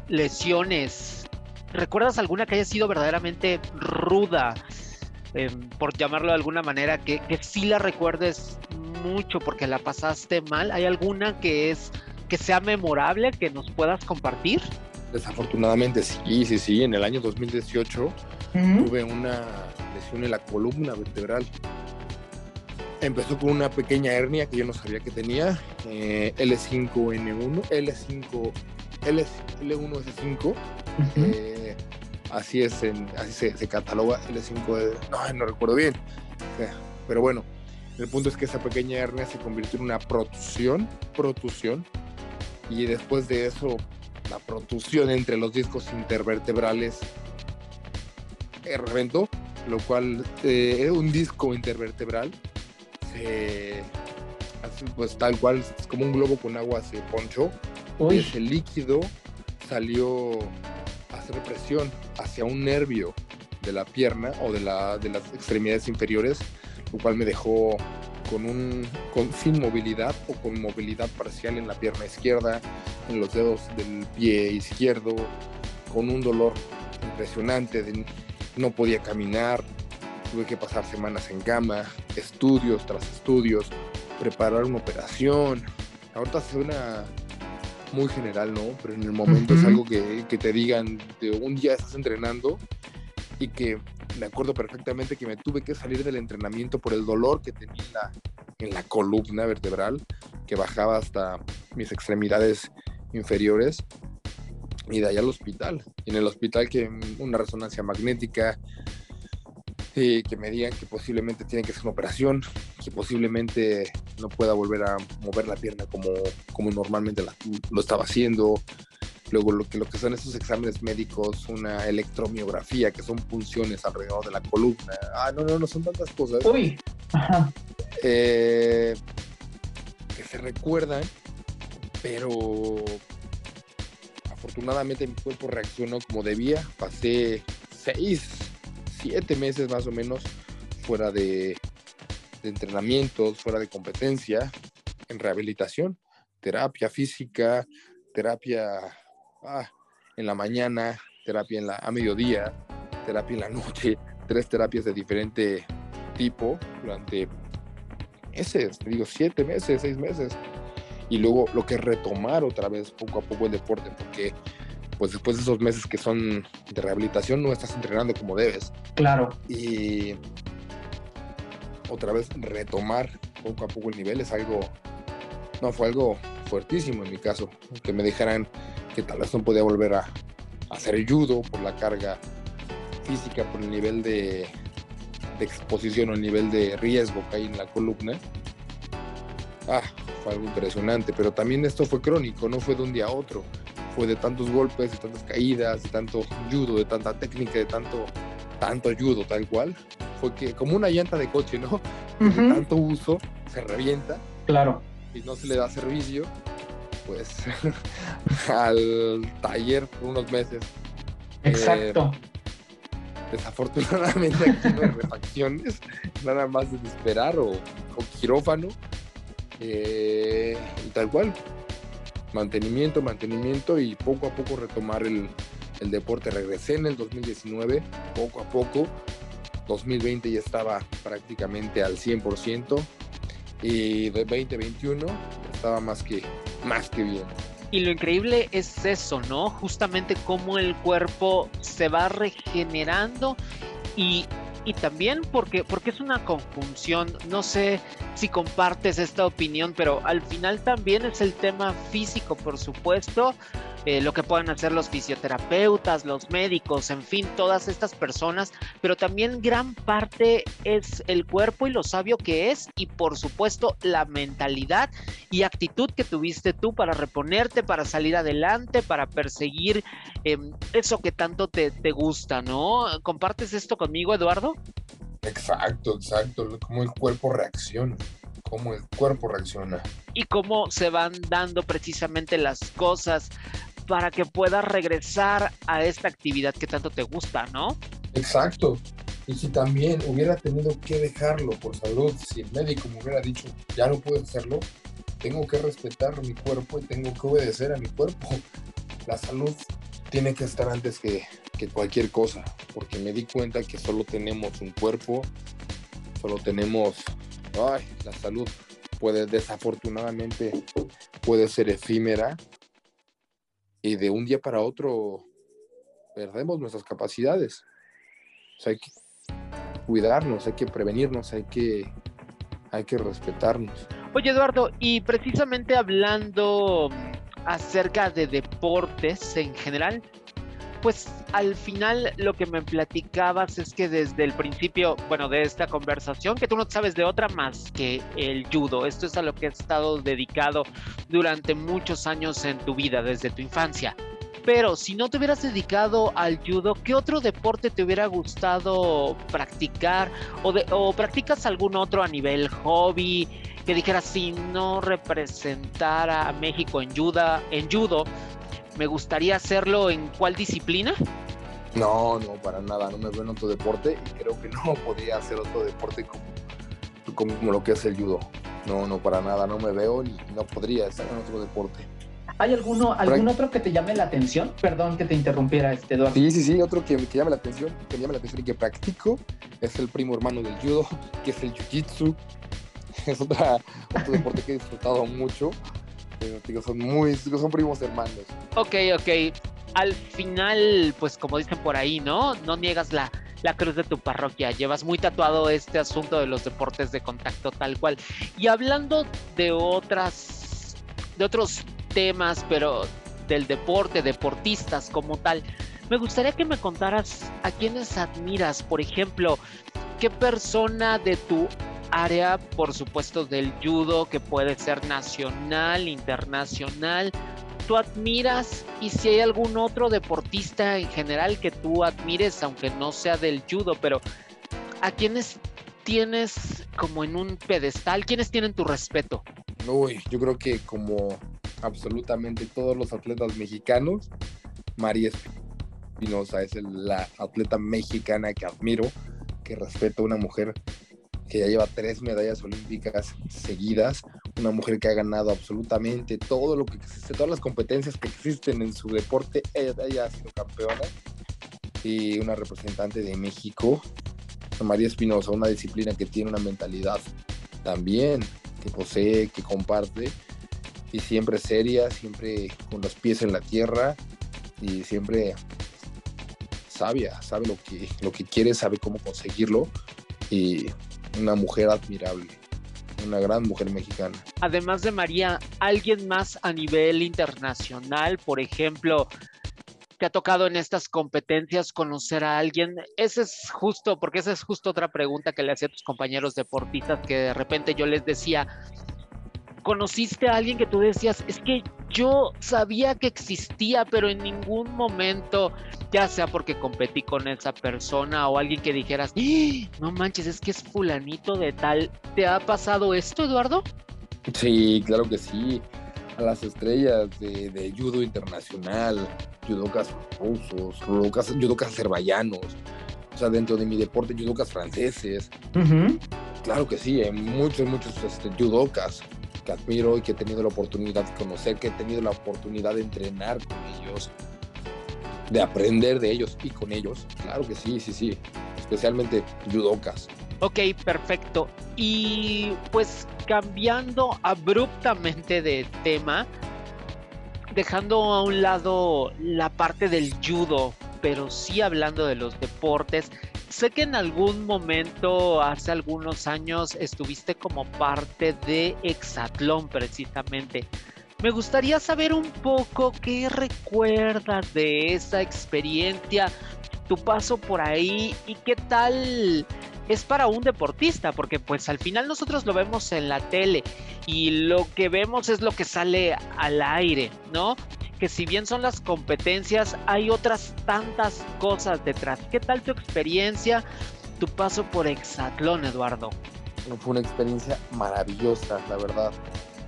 lesiones, ¿recuerdas alguna que haya sido verdaderamente ruda? Em, por llamarlo de alguna manera, que, que sí la recuerdes mucho porque la pasaste mal. ¿Hay alguna que es que sea memorable que nos puedas compartir? Desafortunadamente sí, sí, sí. En el año 2018 tuve una lesión en la columna vertebral. Empezó con una pequeña hernia que yo no sabía que tenía, eh, L5N1, L5, L, L1S5. Eh, así es, así se, cataloga L5, no, no recuerdo bien. Pero bueno, el punto es que esa pequeña hernia se convirtió en una protusión, protusión, y después de eso la protusión entre los discos intervertebrales reventó, lo cual eh, un disco intervertebral pues tal cual, es como un globo con agua se ponchó, y ese líquido salió a hacer presión hacia un nervio de la pierna o de, la, de las extremidades inferiores, lo cual me dejó con un con, sin movilidad o con movilidad parcial en la pierna izquierda, en los dedos del pie izquierdo, con un dolor impresionante, no podía caminar, tuve que pasar semanas en cama, estudios tras estudios, preparar una operación. Ahorita suena muy general, ¿no? Pero en el momento es algo que, que te digan, de un día estás entrenando y que me acuerdo perfectamente que me tuve que salir del entrenamiento por el dolor que tenía en la, columna vertebral, que bajaba hasta mis extremidades inferiores, y de allá al hospital. Y en el hospital que una resonancia magnética, y que me digan que posiblemente tiene que hacer una operación, que posiblemente no pueda volver a mover la pierna como, como normalmente lo estaba haciendo, Luego lo que, lo que son esos exámenes médicos, una electromiografía, que son punciones alrededor de la columna. Ah, no, no, no son tantas cosas. Uy. Eh, que se recuerdan, pero afortunadamente mi cuerpo reaccionó como debía. Pasé seis, siete meses más o menos fuera de, de entrenamientos, fuera de competencia, en rehabilitación, terapia física, terapia ah, en la mañana, terapia en la, a mediodía, terapia en la noche, tres terapias de diferente tipo durante meses, digo, siete meses, seis meses. Y luego lo que es retomar otra vez poco a poco el deporte, porque pues después de esos meses que son de rehabilitación no estás entrenando como debes. Claro. Y otra vez retomar poco a poco el nivel es algo, no, fue algo fuertísimo en mi caso, que me dijeran que tal vez no podía volver a, hacer judo por la carga física, por el nivel de, exposición o el nivel de riesgo que hay en la columna. Ah, fue algo impresionante, pero también esto fue crónico, no fue de un día a otro, fue de tantos golpes, de tantas caídas, de tanto judo, de tanta técnica, de tanto, tanto judo tal cual. Fue que como una llanta de coche, ¿no? De tanto uso se revienta. Claro. Y no se le da servicio pues al taller por unos meses. Exacto. Eh, desafortunadamente aquí no hay refacciones, nada más de esperar o, quirófano. Eh, y tal cual. Mantenimiento, mantenimiento y poco a poco retomar el, el deporte. Regresé en el 2019, poco a poco. 2020 ya estaba prácticamente al 100% y de 2021 estaba más que más que bien. Y lo increíble es eso, ¿no? Justamente cómo el cuerpo se va regenerando y, y también porque, porque es una conjunción, no sé si compartes esta opinión, pero al final también es el tema físico, por supuesto, eh, lo que pueden hacer los fisioterapeutas, los médicos, en fin, todas estas personas, pero también gran parte es el cuerpo y lo sabio que es y por supuesto la mentalidad y actitud que tuviste tú para reponerte, para salir adelante, para perseguir em, eso que tanto te, te gusta, ¿no? ¿Compartes esto conmigo, Eduardo? Exacto, exacto, cómo el cuerpo reacciona cómo el cuerpo reacciona. Y cómo se van dando precisamente las cosas para que puedas regresar a esta actividad que tanto te gusta, ¿no? Exacto. Y si también hubiera tenido que dejarlo por salud, si el médico me hubiera dicho, ya no puedo hacerlo, tengo que respetar mi cuerpo y tengo que obedecer a mi cuerpo. La salud tiene que estar antes que, cualquier cosa, porque me di cuenta que solo tenemos un cuerpo, solo tenemos, ay, la salud puede desafortunadamente puede ser efímera y de un día para otro perdemos nuestras capacidades. Hay que cuidarnos, hay que prevenirnos, hay que, hay que respetarnos. Oye, Eduardo, y precisamente hablando acerca de deportes en general, pues al final lo que me platicabas es que desde el principio, bueno, de esta conversación, que tú no sabes de otra más que el judo. Esto es a lo que has estado dedicado durante muchos años en tu vida, desde tu infancia. Pero si no te hubieras dedicado al judo, ¿qué otro deporte te hubiera gustado practicar? ¿O, practicas algún otro a nivel hobby? Que dijeras, si no representara a México en, judo, en judo, me gustaría hacerlo en cuál disciplina? No, no, para nada, no me veo en otro deporte y creo que no podría hacer otro deporte como, como lo que es el judo. No, no, para nada, no me veo ni no podría estar en otro deporte. ¿Hay alguno, algún otro que te llame la atención? Perdón que te interrumpiera, este Eduardo. Sí, sí, sí, otro que, que llame la atención, que me llame la atención y que practico es el primo hermano del judo, que es el jiu-jitsu. Es otra, otro deporte que he disfrutado mucho son muy, son primos hermanos. Ok, ok. Al final, pues como dicen por ahí, ¿no? No niegas la, la cruz de tu parroquia. Llevas muy tatuado este asunto de los deportes de contacto tal cual. Y hablando de otras, de otros temas, pero del deporte, deportistas como tal, me gustaría que me contaras a quienes admiras, por ejemplo, qué persona de tu área, por supuesto, del judo, que puede ser nacional, internacional. ¿Tú admiras y si hay algún otro deportista en general que tú admires, aunque no sea del judo, pero a quienes tienes como en un pedestal, quienes tienen tu respeto? Uy, yo creo que como absolutamente todos los atletas mexicanos, María Espinosa es la atleta mexicana que admiro, que respeto, una mujer que ya lleva tres medallas olímpicas seguidas, una mujer que ha ganado absolutamente todo lo que existe, todas las competencias que existen en su deporte, ella, ha sido campeona y una representante de México, María Espinosa, una disciplina que tiene una mentalidad también, que posee, que comparte y siempre seria, siempre con los pies en la tierra y siempre sabia, sabe lo que, lo que quiere, sabe cómo conseguirlo y una mujer admirable, una gran mujer mexicana. Además de María, ¿alguien más a nivel internacional, por ejemplo, te ha tocado en estas competencias conocer a alguien? Ese es justo, porque esa es justo otra pregunta que le hacía a tus compañeros deportistas, que de repente yo les decía, conociste a alguien que tú decías, es que yo sabía que existía, pero en ningún momento, ya sea porque competí con esa persona o alguien que dijeras, ¡Ah! no manches, es que es fulanito de tal. ¿Te ha pasado esto, Eduardo? Sí, claro que sí. A las estrellas de, judo internacional, judocas rusos, judocas, judocas azerbaiyanos, o sea, dentro de mi deporte, judocas franceses. Claro que sí, hay muchos, muchos este, judocas admiro y que he tenido la oportunidad de conocer, que he tenido la oportunidad de entrenar con ellos, de aprender de ellos y con ellos. Claro que sí, sí, sí. Especialmente judocas. Ok, perfecto. Y pues cambiando abruptamente de tema, dejando a un lado la parte del judo, pero sí hablando de los deportes, Sé que en algún momento, hace algunos años, estuviste como parte de Exatlón precisamente. Me gustaría saber un poco qué recuerdas de esa experiencia, tu paso por ahí y qué tal es para un deportista, porque pues al final nosotros lo vemos en la tele y lo que vemos es lo que sale al aire, ¿no? que si bien son las competencias, hay otras tantas cosas detrás. ¿Qué tal tu experiencia, tu paso por Exatlón, Eduardo? Fue una experiencia maravillosa, la verdad.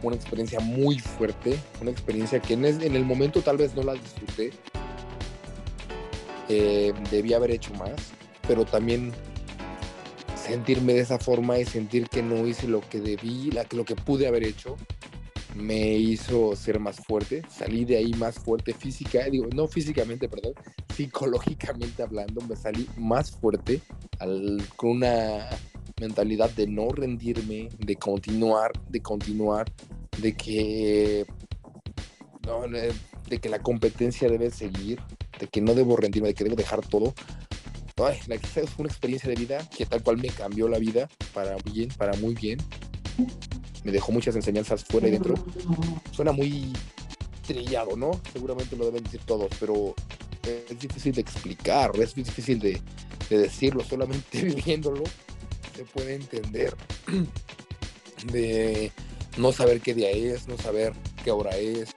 una experiencia muy fuerte, una experiencia que en, el momento tal vez no la disfruté, eh, debía haber hecho más, pero también sentirme de esa forma y sentir que no hice lo que debí, lo que pude haber hecho, me hizo ser más fuerte. Salí de ahí más fuerte física, digo, no físicamente, perdón, psicológicamente hablando, me salí más fuerte con una mentalidad de no rendirme, de continuar, de continuar, de que, de que la competencia debe seguir, de que no debo rendirme, de que debo dejar todo. Ay, la que fue una experiencia de vida que tal cual me cambió la vida para bien, para muy bien. Me dejó muchas enseñanzas fuera y dentro. Suena muy trillado, ¿no? Seguramente lo deben decir todos, pero es difícil de explicar, es difícil de, de decirlo, solamente viviéndolo se puede entender. De no saber qué día es, no saber qué hora es.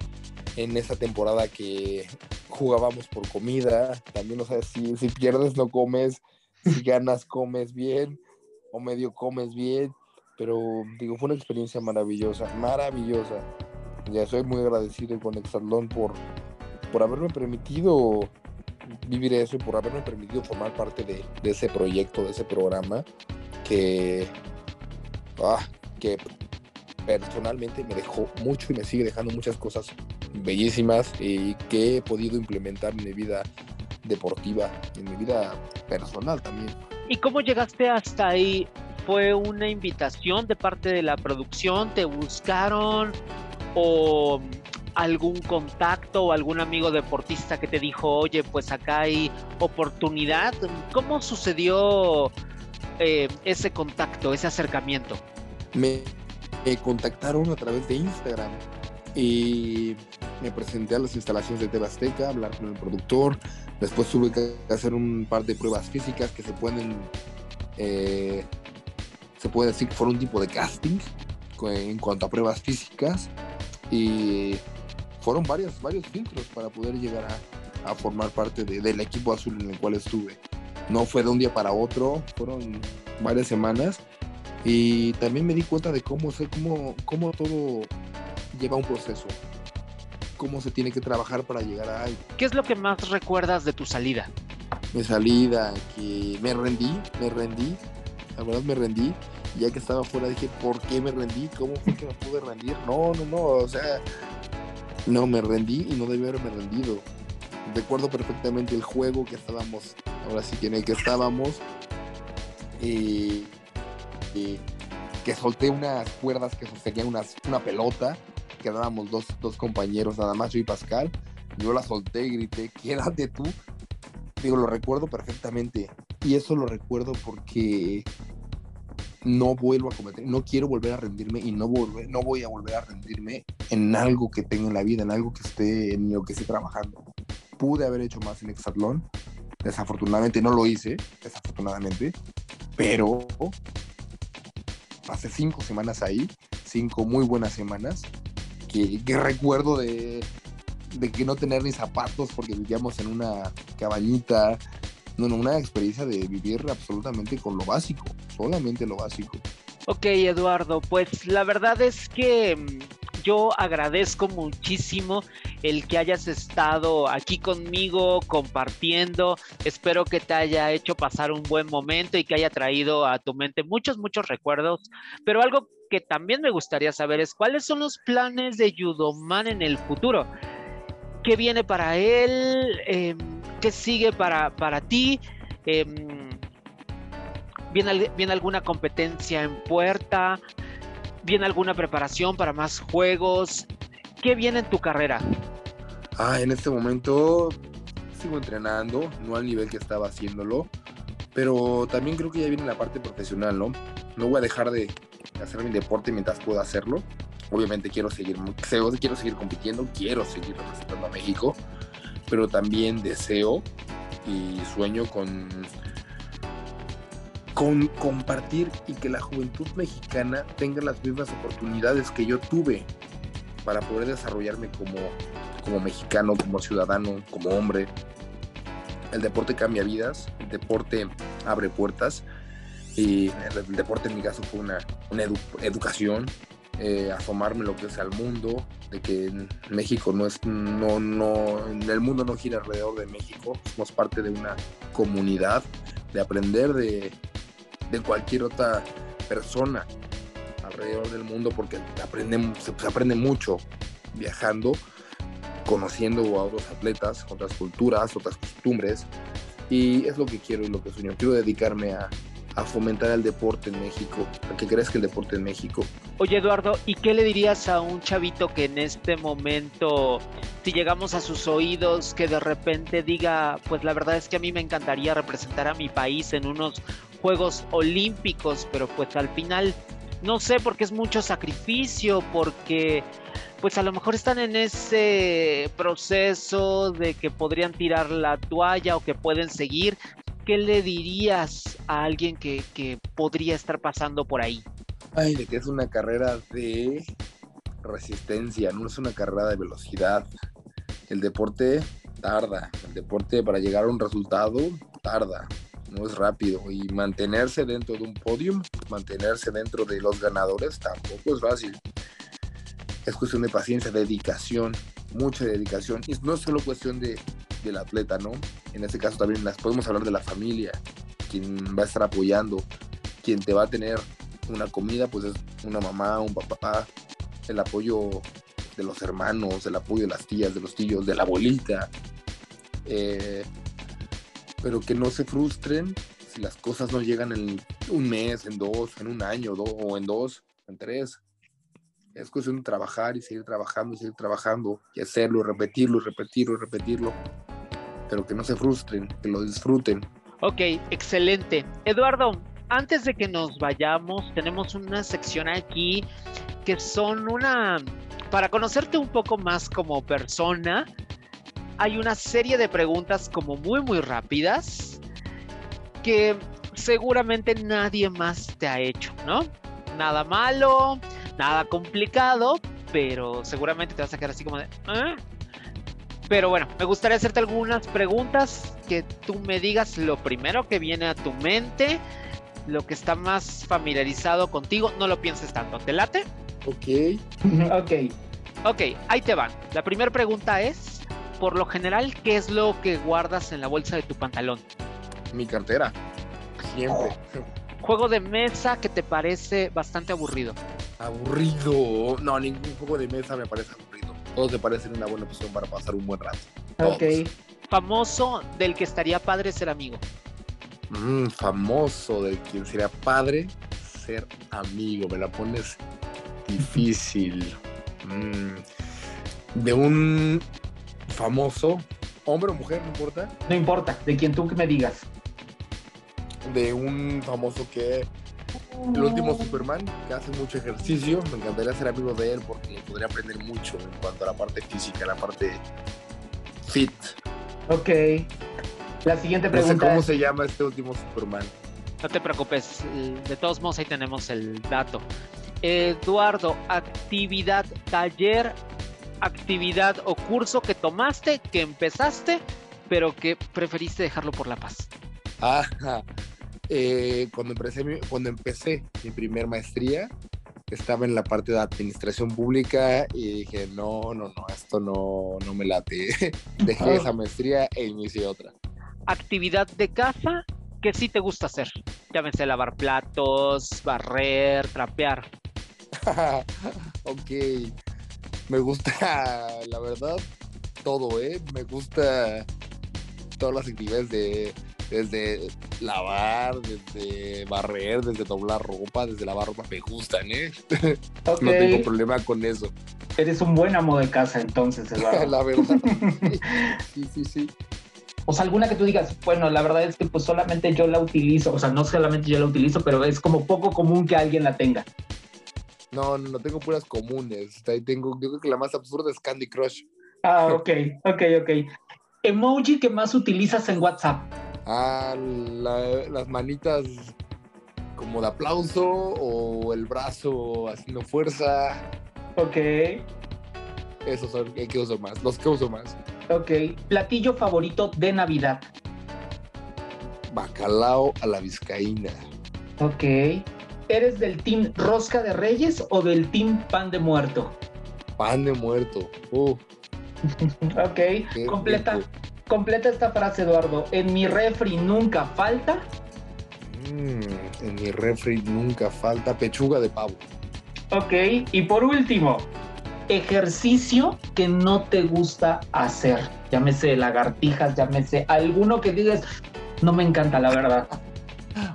En esa temporada que jugábamos por comida, también no sabes si, si pierdes no comes, si ganas comes bien o medio comes bien. Pero digo, fue una experiencia maravillosa, maravillosa. Ya soy muy agradecido con Exatlón por, por haberme permitido vivir eso y por haberme permitido formar parte de, de ese proyecto, de ese programa que, ah, que personalmente me dejó mucho y me sigue dejando muchas cosas bellísimas y que he podido implementar en mi vida deportiva, en mi vida personal también. ¿Y cómo llegaste hasta ahí? ¿Fue una invitación de parte de la producción? ¿Te buscaron? ¿O algún contacto o algún amigo deportista que te dijo, oye, pues acá hay oportunidad? ¿Cómo sucedió eh, ese contacto, ese acercamiento? Me, contactaron a través de Instagram y me presenté a las instalaciones de Tebasteca, hablar con el productor. Después tuve que hacer un par de pruebas físicas que se pueden, eh, se puede decir que fueron un tipo de casting en cuanto a pruebas físicas y fueron varios, varios filtros para poder llegar a, formar parte del equipo azul en el cual estuve no fue de un día para otro, fueron varias semanas y también me di cuenta de cómo, cómo, cómo todo lleva un proceso, cómo se tiene que trabajar para llegar a algo. ¿Qué es lo que más recuerdas de tu salida? Mi salida, que me rendí, me rendí, la verdad me rendí, ya que estaba fuera dije, ¿por qué me rendí? ¿Cómo fue que me pude rendir? No, no, no, o sea, no, me rendí y no debí haberme rendido. Recuerdo perfectamente el juego que estábamos ahora sí que en el que estábamos, y, que solté unas cuerdas que sostenían una pelota, quedábamos dos, dos compañeros nada más, yo y Pascal, yo la solté y grité, quédate tú. Digo, lo recuerdo perfectamente. Y eso lo recuerdo porque no vuelvo a cometer, no quiero volver a rendirme y no, volver, no voy a volver a rendirme en algo que tenga en la vida, en algo que esté, en lo que esté trabajando. Pude haber hecho más en Exatlón, Desafortunadamente no lo hice, desafortunadamente, pero pasé cinco semanas ahí, cinco muy buenas semanas, que, recuerdo de, de, que no tener ni zapatos porque vivíamos en una cabañita, no, no, una experiencia de vivir absolutamente con lo básico, solamente lo básico. Ok, Eduardo, pues la verdad es que mm, yo agradezco muchísimo el que hayas estado aquí conmigo compartiendo. Espero que te haya hecho pasar un buen momento y que haya traído a tu mente muchos, muchos recuerdos. Pero algo que también me gustaría saber es cuáles son los planes de Judoman en el futuro. ¿Qué viene para él? Em, ¿Qué sigue para, para ti? Em, ¿viene, ¿Viene alguna competencia en puerta? ¿Viene alguna preparación para más juegos? ¿Qué viene en tu carrera? Ah, en este momento sigo entrenando, no al nivel que estaba haciéndolo, pero también creo que ya viene la parte profesional, ¿no? No voy a dejar de hacer mi deporte mientras pueda hacerlo. Obviamente quiero seguir, quiero seguir compitiendo, quiero seguir representando a México, pero también deseo y sueño con, con compartir y que la juventud mexicana tenga las mismas oportunidades que yo tuve para poder desarrollarme como como mexicano, como ciudadano, como hombre. El deporte cambia vidas, el deporte abre puertas y el, deporte en mi caso fue una, educación, eh, asomarme lo que es al mundo, de que México no es, no, no, en el mundo no gira alrededor de México, somos parte de una comunidad, de aprender de, de cualquier otra persona alrededor del mundo, porque aprendemos, se, se aprende mucho viajando, conociendo a otros atletas, otras culturas, otras costumbres, y es lo que quiero y lo que sueño. Quiero dedicarme a, a fomentar el deporte en México, a que crezca el deporte en México. Oye Eduardo, ¿y qué le dirías a un chavito que en este momento, si llegamos a sus oídos, que de repente diga, pues la verdad es que a mí me encantaría representar a mi país en unos Juegos Olímpicos, pero pues al final no sé, porque es mucho sacrificio, porque pues a lo mejor están en ese proceso de que podrían tirar la toalla o que pueden seguir, ¿qué le dirías a alguien que, podría estar pasando por ahí? Ay, de que es una carrera de resistencia, no es una carrera de velocidad. El deporte tarda, el deporte para llegar a un resultado tarda, no es rápido. Y mantenerse dentro de un podium, mantenerse dentro de los ganadores, tampoco es fácil. Es cuestión de paciencia, dedicación, mucha dedicación. Y no es solo cuestión de del atleta, ¿no? En este caso también las podemos hablar de la familia, quien va a estar apoyando, quien te va a tener una comida, pues es una mamá, un papá, el apoyo de los hermanos, el apoyo de las tías, de los tíos, de la abuelita. Eh, pero que no se frustren si las cosas no llegan en un mes, en dos, en un año, o en dos, en tres. Es cuestión de trabajar y seguir trabajando y seguir trabajando y hacerlo, repetirlo, repetirlo, repetirlo pero que no se frustren, que lo disfruten. Ok, excelente. Eduardo, antes de que nos vayamos, tenemos una sección aquí que son una... Para conocerte un poco más como persona, hay una serie de preguntas como muy, muy rápidas que seguramente nadie más te ha hecho, ¿no? Nada malo, nada complicado, pero seguramente te vas a quedar así como de... ¿eh? Pero bueno, me gustaría hacerte algunas preguntas que tú me digas lo primero que viene a tu mente, lo que está más familiarizado contigo, no lo pienses tanto. ¿Te late? Ok. ok. Ok, ahí te van. La primera pregunta es, por lo general, ¿qué es lo que guardas en la bolsa de tu pantalón? Mi cartera. Siempre. Juego de mesa que te parece bastante aburrido. Aburrido. No, ningún juego de mesa me parece aburrido todos te parecen una buena opción para pasar un buen rato. Ok. Famoso del que estaría padre ser amigo. Mm, famoso del que sería padre ser amigo. Me la pones difícil. Mm, de un famoso, hombre o mujer, no importa. No importa, de quien tú que me digas. De un famoso que el último Superman, que hace mucho ejercicio, me encantaría ser amigo de él porque podría aprender mucho en cuanto a la parte física, la parte fit. Ok. La siguiente pregunta. ¿Cómo se llama este último Superman? No te preocupes, de todos modos ahí tenemos el dato. Eduardo, actividad, taller, actividad o curso que tomaste, que empezaste, pero que preferiste dejarlo por la paz. Ah, eh, cuando, empecé mi, cuando empecé mi primer maestría, estaba en la parte de administración pública y dije, no, no, no, esto no, no me late. Dejé esa maestría e inicié otra. Actividad de casa que sí te gusta hacer. Llámese lavar platos, barrer, trapear. ok. Me gusta, la verdad, todo, ¿eh? Me gusta todas las actividades de desde lavar, desde barrer, desde doblar ropa, desde lavar ropa, me gustan, ¿eh? no tengo problema con eso. Eres un buen amo de casa entonces, Eduardo. la verdad. Sí, sí, sí. O sea, alguna que tú digas, bueno, la verdad es que pues solamente yo la utilizo, o sea, no solamente yo la utilizo, pero es como poco común que alguien la tenga. No, no, tengo puras comunes. Tengo, yo creo que la más absurda es Candy Crush. Ah, ok, ok, ok. Emoji que más utilizas en WhatsApp. Ah, las manitas como de aplauso o el brazo haciendo fuerza. Ok. Esos son los que uso más, los que uso más. Ok. Platillo favorito de Navidad. Bacalao a la vizcaína. Ok. ¿eres del team rosca de reyes o del team pan de muerto? Pan de muerto. Uh. ok, completa, completa esta frase, Eduardo. En mi refri nunca falta. Mm, en mi refri nunca falta pechuga de pavo. Ok, y por último, ejercicio que no te gusta hacer. Llámese lagartijas, llámese alguno que digas, no me encanta, la verdad.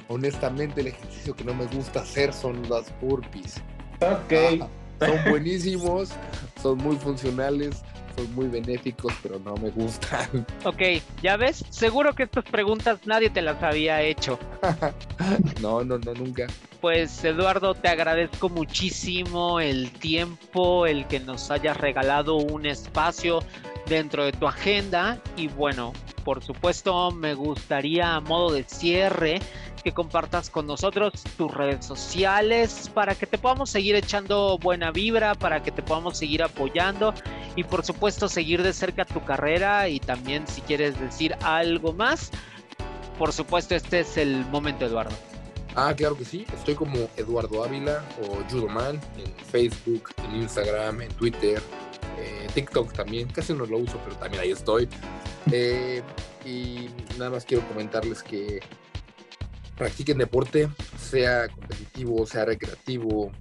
Honestamente, el ejercicio que no me gusta hacer son las burpees. Ok. Ah, son buenísimos, son muy funcionales, son muy benéficos, pero no me gustan. Ok, ya ves, seguro que estas preguntas nadie te las había hecho. no, no, no, nunca. Pues Eduardo, te agradezco muchísimo el tiempo, el que nos hayas regalado un espacio dentro de tu agenda y bueno, por supuesto me gustaría a modo de cierre que compartas con nosotros tus redes sociales para que te podamos seguir echando buena vibra, para que te podamos seguir apoyando y por supuesto seguir de cerca tu carrera y también si quieres decir algo más, por supuesto este es el momento Eduardo. Ah, claro que sí, estoy como Eduardo Ávila o Judoman en Facebook, en Instagram, en Twitter, eh, TikTok también, casi no lo uso, pero también ahí estoy. Eh, y nada más quiero comentarles que practiquen deporte, sea competitivo, sea recreativo,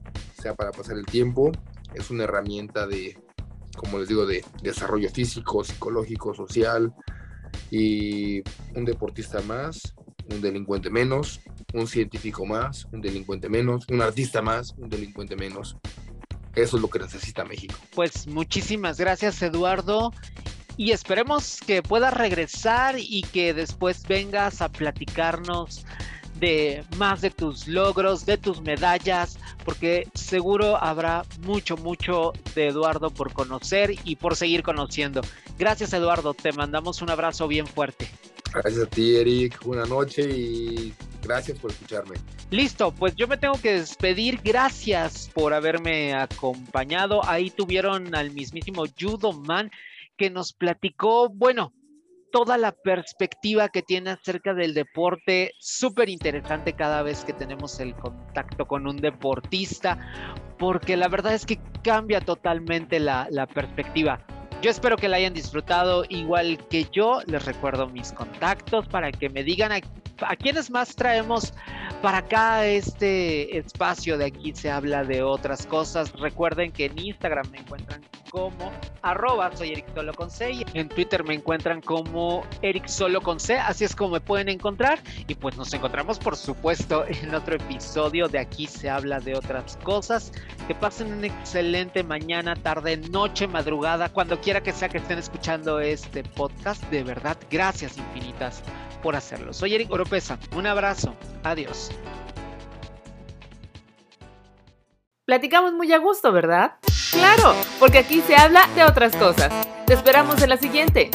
sea para pasar el tiempo. Es una herramienta de, como les digo, de desarrollo físico, psicológico, social. Y un deportista más, un delincuente menos, un científico más, un delincuente menos, un artista más, un delincuente menos. Eso es lo que necesita México. Pues muchísimas gracias Eduardo y esperemos que puedas regresar y que después vengas a platicarnos de más de tus logros, de tus medallas, porque seguro habrá mucho, mucho de Eduardo por conocer y por seguir conociendo. Gracias Eduardo, te mandamos un abrazo bien fuerte. Gracias a ti, Eric. Buenas noches y gracias por escucharme. Listo, pues yo me tengo que despedir. Gracias por haberme acompañado. Ahí tuvieron al mismísimo Judo Man que nos platicó, bueno, toda la perspectiva que tiene acerca del deporte, súper interesante cada vez que tenemos el contacto con un deportista, porque la verdad es que cambia totalmente la perspectiva. Yo espero que la hayan disfrutado igual que yo. Les recuerdo mis contactos para que me digan a, a quiénes más traemos para acá este espacio de aquí se habla de otras cosas. Recuerden que en Instagram me encuentran como arroba soy Eric Solo con C y en Twitter me encuentran como Eric Solo con C, así es como me pueden encontrar y pues nos encontramos por supuesto en otro episodio de aquí se habla de otras cosas. Que pasen una excelente mañana, tarde, noche, madrugada, cuando quiera que sea que estén escuchando este podcast, de verdad, gracias infinitas por hacerlo. Soy Eric Oropesa, un abrazo, adiós. Platicamos muy a gusto, ¿verdad? Claro, porque aquí se habla de otras cosas. Te esperamos en la siguiente.